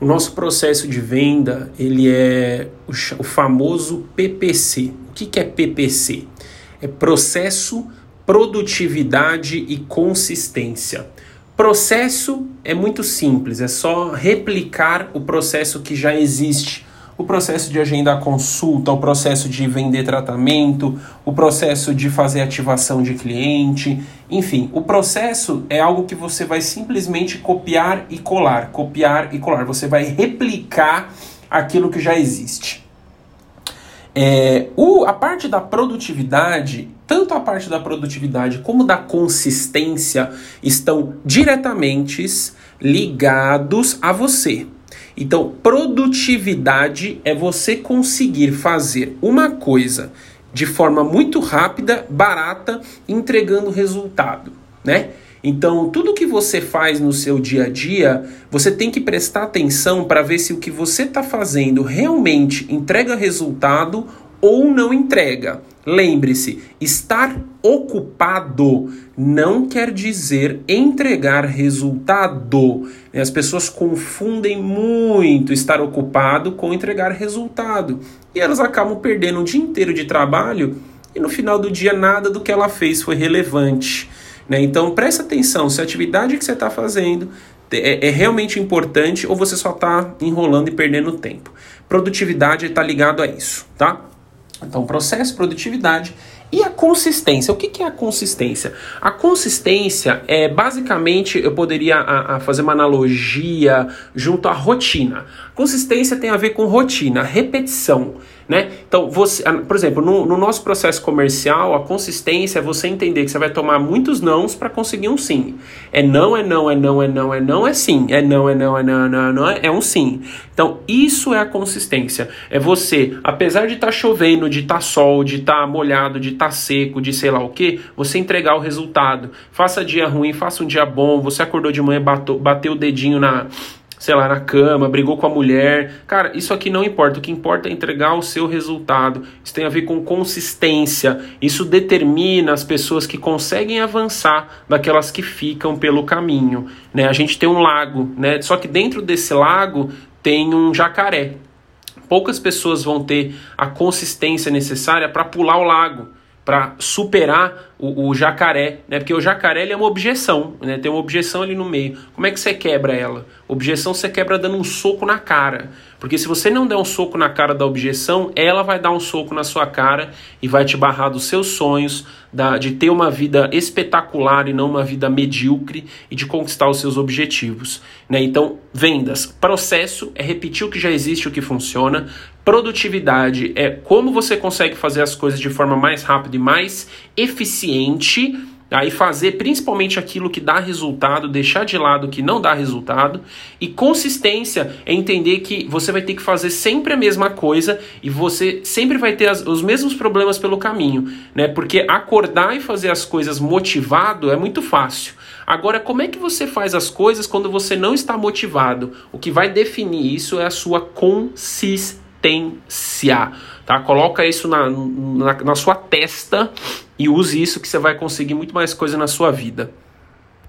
O nosso processo de venda ele é o, o famoso PPC. O que, que é PPC? É processo, produtividade e consistência. Processo é muito simples, é só replicar o processo que já existe o processo de agendar consulta, o processo de vender tratamento, o processo de fazer ativação de cliente, enfim, o processo é algo que você vai simplesmente copiar e colar, copiar e colar. Você vai replicar aquilo que já existe. É, o, a parte da produtividade, tanto a parte da produtividade como da consistência, estão diretamente ligados a você. Então, produtividade é você conseguir fazer uma coisa de forma muito rápida, barata, entregando resultado, né? Então, tudo que você faz no seu dia a dia, você tem que prestar atenção para ver se o que você está fazendo realmente entrega resultado ou não entrega. Lembre-se, estar ocupado não quer dizer entregar resultado. As pessoas confundem muito estar ocupado com entregar resultado. E elas acabam perdendo um dia inteiro de trabalho e no final do dia nada do que ela fez foi relevante. Né? Então preste atenção se a atividade que você está fazendo é, é, realmente importante ou você só está enrolando e perdendo tempo. Produtividade está ligado a isso, tá? Então, processo, produtividade e a consistência. O que, que é a consistência? A consistência é basicamente, eu poderia a, a fazer uma analogia junto à rotina. Consistência tem a ver com rotina, repetição. Né? Então, você, por exemplo, no, no, nosso processo comercial, a consistência é você entender que você vai tomar muitos nãos para conseguir um sim. É não, é não, é não, é não, é não, é sim. É não, é não, é não, é não, é não, é, é um sim. Então, isso é a consistência. É você, apesar de estar tá chovendo, de estar tá sol, de estar tá molhado, de estar tá seco, de sei lá o que, você entregar o resultado. Faça dia ruim, faça um dia bom. Você acordou de manhã, bateu, bateu o dedinho na sei lá, na cama, brigou com a mulher. Cara, isso aqui não importa. O que importa é entregar o seu resultado. Isso tem a ver com consistência. Isso determina as pessoas que conseguem avançar daquelas que ficam pelo caminho. Né? A gente tem um lago, né? Só que dentro desse lago tem um jacaré. Poucas pessoas vão ter a consistência necessária para pular o lago para superar o, o, jacaré, né? Porque o jacaré ele é uma objeção, né? Tem uma objeção ali no meio. Como é que você quebra ela? Objeção você quebra dando um soco na cara. Porque se você não der um soco na cara da objeção, ela vai dar um soco na sua cara e vai te barrar dos seus sonhos, da, de ter uma vida espetacular e não uma vida medíocre e de conquistar os seus objetivos. Né? Então, vendas. Processo é repetir o que já existe, o que funciona. Produtividade é como você consegue fazer as coisas de forma mais rápida e mais eficiente Aí fazer principalmente aquilo que dá resultado, deixar de lado o que não dá resultado. E consistência é entender que você vai ter que fazer sempre a mesma coisa e você sempre vai ter as, os mesmos problemas pelo caminho, né? Porque acordar e fazer as coisas motivado é muito fácil. Agora, como é que você faz as coisas quando você não está motivado? O que vai definir isso é a sua consistência. Tá? Coloca isso na, na, na sua testa e use isso que você vai conseguir muito mais coisa na sua vida.